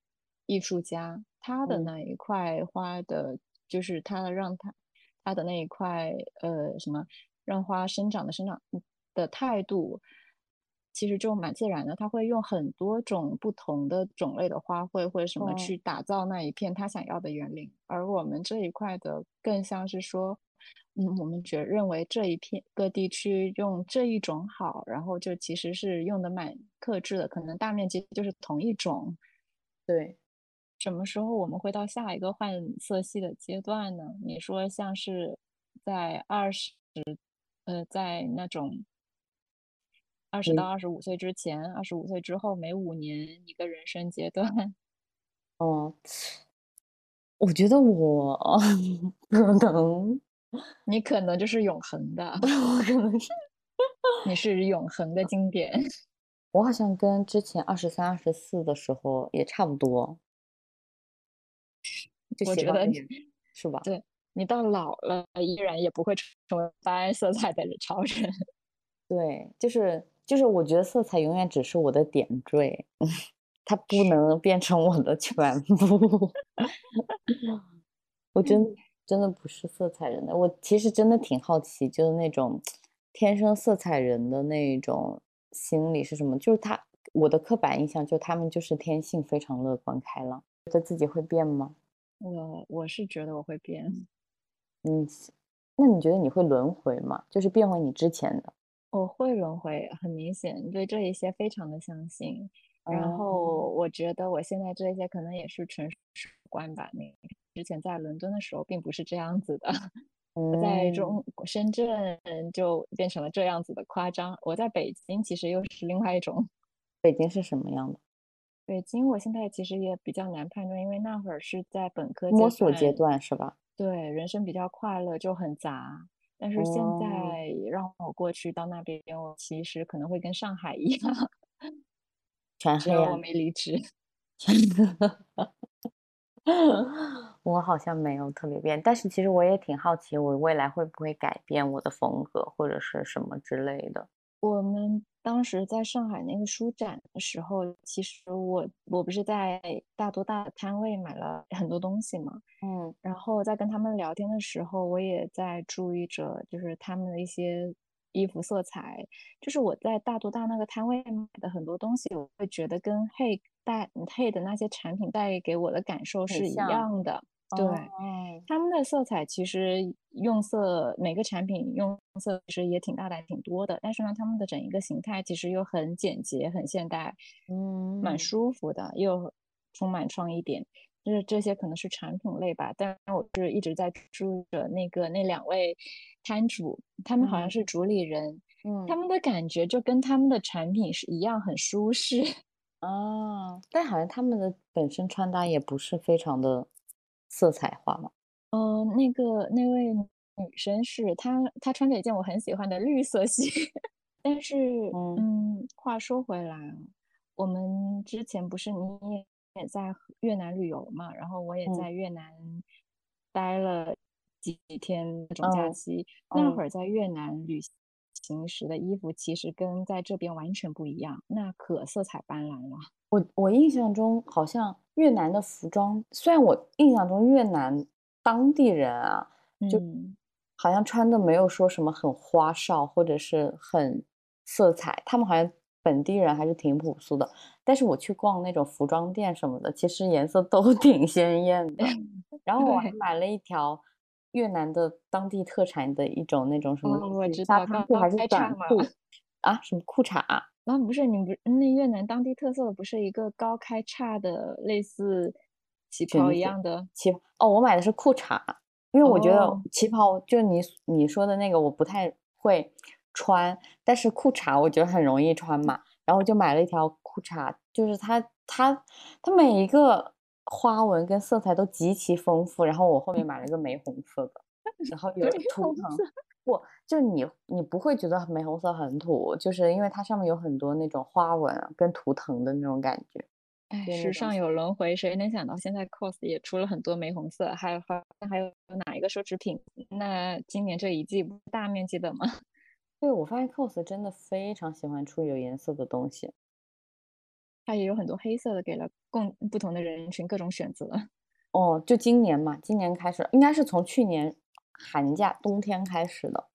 艺术家，他的那一块花的，就是他让他他的那一块呃什么让花生长的生长的态度。其实就蛮自然的，他会用很多种不同的种类的花卉或者什么去打造那一片他想要的园林，而我们这一块的更像是说，嗯，我们觉认为这一片各地区用这一种好，然后就其实是用的蛮克制的，可能大面积就是同一种。对，什么时候我们会到下一个换色系的阶段呢？你说像是在二十，呃，在那种。二十到二十五岁之前，二十五岁之后，每五年一个人生阶段。<laughs> 哦，我觉得我 <laughs> 可能，你可能就是永恒的，<laughs> 我可能是，你是永恒的经典。<laughs> 我好像跟之前二十三、二十四的时候也差不多，就我觉得是吧？对你到老了，依然也不会成为斑斓色彩的超人。对，就是就是，我觉得色彩永远只是我的点缀，<laughs> 它不能变成我的全部。我真真的不是色彩人的，我其实真的挺好奇，就是那种天生色彩人的那种心理是什么？就是他，我的刻板印象就他们就是天性非常乐观开朗。觉得自己会变吗？我我是觉得我会变。嗯，那你觉得你会轮回吗？就是变回你之前的？我会轮回，很明显，对这一些非常的相信。然后我觉得我现在这些可能也是纯属观吧。那之前在伦敦的时候并不是这样子的，我在中深圳就变成了这样子的夸张。我在北京其实又是另外一种。北京是什么样的？北京我现在其实也比较难判断，因为那会儿是在本科摸索阶段是吧？对，人生比较快乐，就很杂。但是现在让我过去到那边，我其实可能会跟上海一样，全黑我没离职。<laughs> <laughs> 我好像没有特别变，但是其实我也挺好奇，我未来会不会改变我的风格或者是什么之类的。我们当时在上海那个书展的时候，其实我我不是在大多大的摊位买了很多东西嘛，嗯，然后在跟他们聊天的时候，我也在注意着，就是他们的一些衣服色彩，就是我在大多大那个摊位买的很多东西，我会觉得跟 Hey 带 Hey 的那些产品带给我的感受是一样的。对，他们的色彩其实用色每个产品用色其实也挺大胆挺多的，但是呢，他们的整一个形态其实又很简洁、很现代，嗯，蛮舒服的，又充满创意点。就是这些可能是产品类吧，但我是一直在注意着那个那两位摊主，他们好像是主理人，嗯，他们的感觉就跟他们的产品是一样，很舒适。哦，但好像他们的本身穿搭也不是非常的。色彩化嘛？嗯，那个那位女生是她，她穿着一件我很喜欢的绿色系。<laughs> 但是，嗯，话说回来，我们之前不是你也在越南旅游嘛？然后我也在越南待了几天那种假期。那会儿在越南旅行时的衣服，其实跟在这边完全不一样，那可色彩斑斓了。我我印象中好像越南的服装，虽然我印象中越南当地人啊，就好像穿的没有说什么很花哨或者是很色彩，他们好像本地人还是挺朴素的。但是我去逛那种服装店什么的，其实颜色都挺鲜艳的。然后我还买了一条越南的当地特产的一种那种什么哦我知道高滩裤还是短裤啊？什么裤衩啊？啊，不是，你不是那越南当地特色的不是一个高开叉的类似旗袍一样的？旗哦，我买的是裤衩，因为我觉得哦旗袍就你你说的那个我不太会穿，但是裤衩我觉得很容易穿嘛，然后我就买了一条裤衩，就是它它它每一个花纹跟色彩都极其丰富，然后我后面买了一个玫红色的，然后 <laughs> 有玫图腾，不就你你不会觉得玫红色很土，就是因为它上面有很多那种花纹啊跟图腾的那种感觉。哎，时尚有轮回，谁能想到现在 COS 也出了很多玫红色，还有好像还有哪一个奢侈品？那今年这一季大面积的吗？<laughs> 对，我发现 cos 真的非常喜欢出有颜色的东西。它也有很多黑色的，给了共不同的人群各种选择。<laughs> 哦，就今年嘛，今年开始，应该是从去年寒假冬天开始的，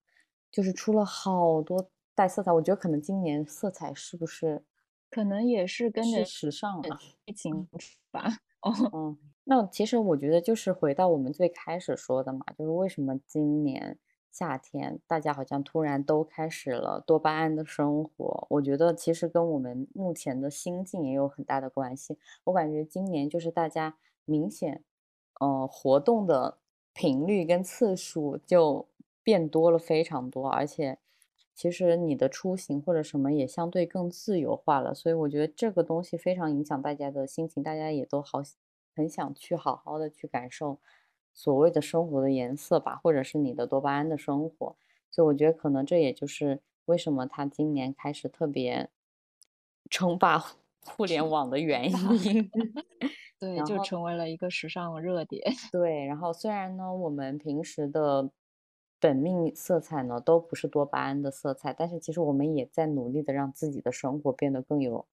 就是出了好多带色彩。我觉得可能今年色彩是不是可能也是跟着时尚啊？<laughs> 疫情吧。哦，嗯，那其实我觉得就是回到我们最开始说的嘛，就是为什么今年夏天大家好像突然都开始了多巴胺的生活？我觉得其实跟我们目前的心境也有很大的关系。我感觉今年就是大家明显，呃，活动的频率跟次数就变多了非常多，而且其实你的出行或者什么也相对更自由化了，所以我觉得这个东西非常影响大家的心情，大家也都好很想去好好的去感受所谓的生活的颜色吧，或者是你的多巴胺的生活，所以我觉得可能这也就是为什么他今年开始特别称霸互联网的原因。<laughs> 对，就成为了一个时尚热点。<laughs> 对，然后虽然呢，我们平时的本命色彩呢都不是多巴胺的色彩，但是其实我们也在努力的让自己的生活变得更有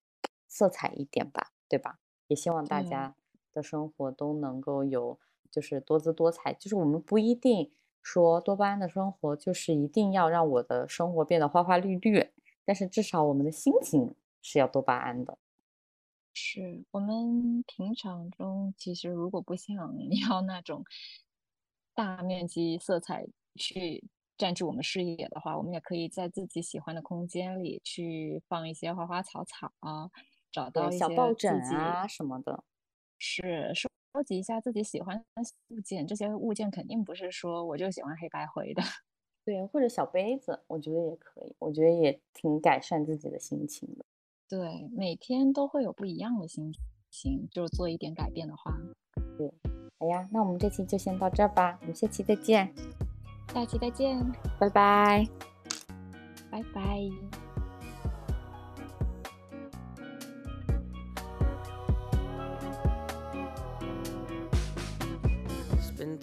色彩一点吧，对吧？也希望大家的生活都能够有就是多姿多彩，就是我们不一定说多巴胺的生活就是一定要让我的生活变得花花绿绿，但是至少我们的心情是要多巴胺的。是我们平常中，其实如果不想要那种大面积色彩去占据我们视野的话，我们也可以在自己喜欢的空间里去放一些花花草草啊，找，到一些小抱枕啊什么的。是收收集一下自己喜欢的物件，这些物件肯定不是说我就喜欢黑白灰的。<laughs> 对，或者小杯子，我觉得也可以，我觉得也挺改善自己的心情的。对，每天都会有不一样的心情，就是做一点改变的话，对好呀，那我们这期就先到这儿吧，我们下期再见，下期再见，拜拜。拜拜。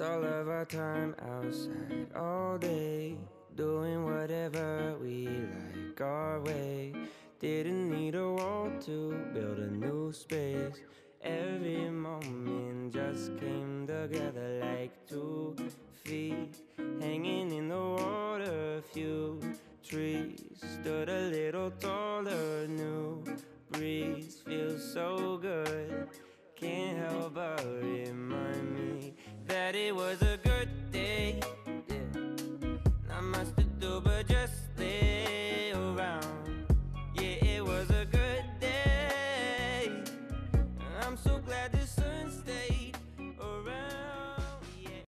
all of our time outside all day, doing whatever we like our way. Didn't need a wall to build a new space. Every moment just came together like two feet hanging in the water. A few trees stood a little taller. New breeze feels so good. Can't help but remind me it was a good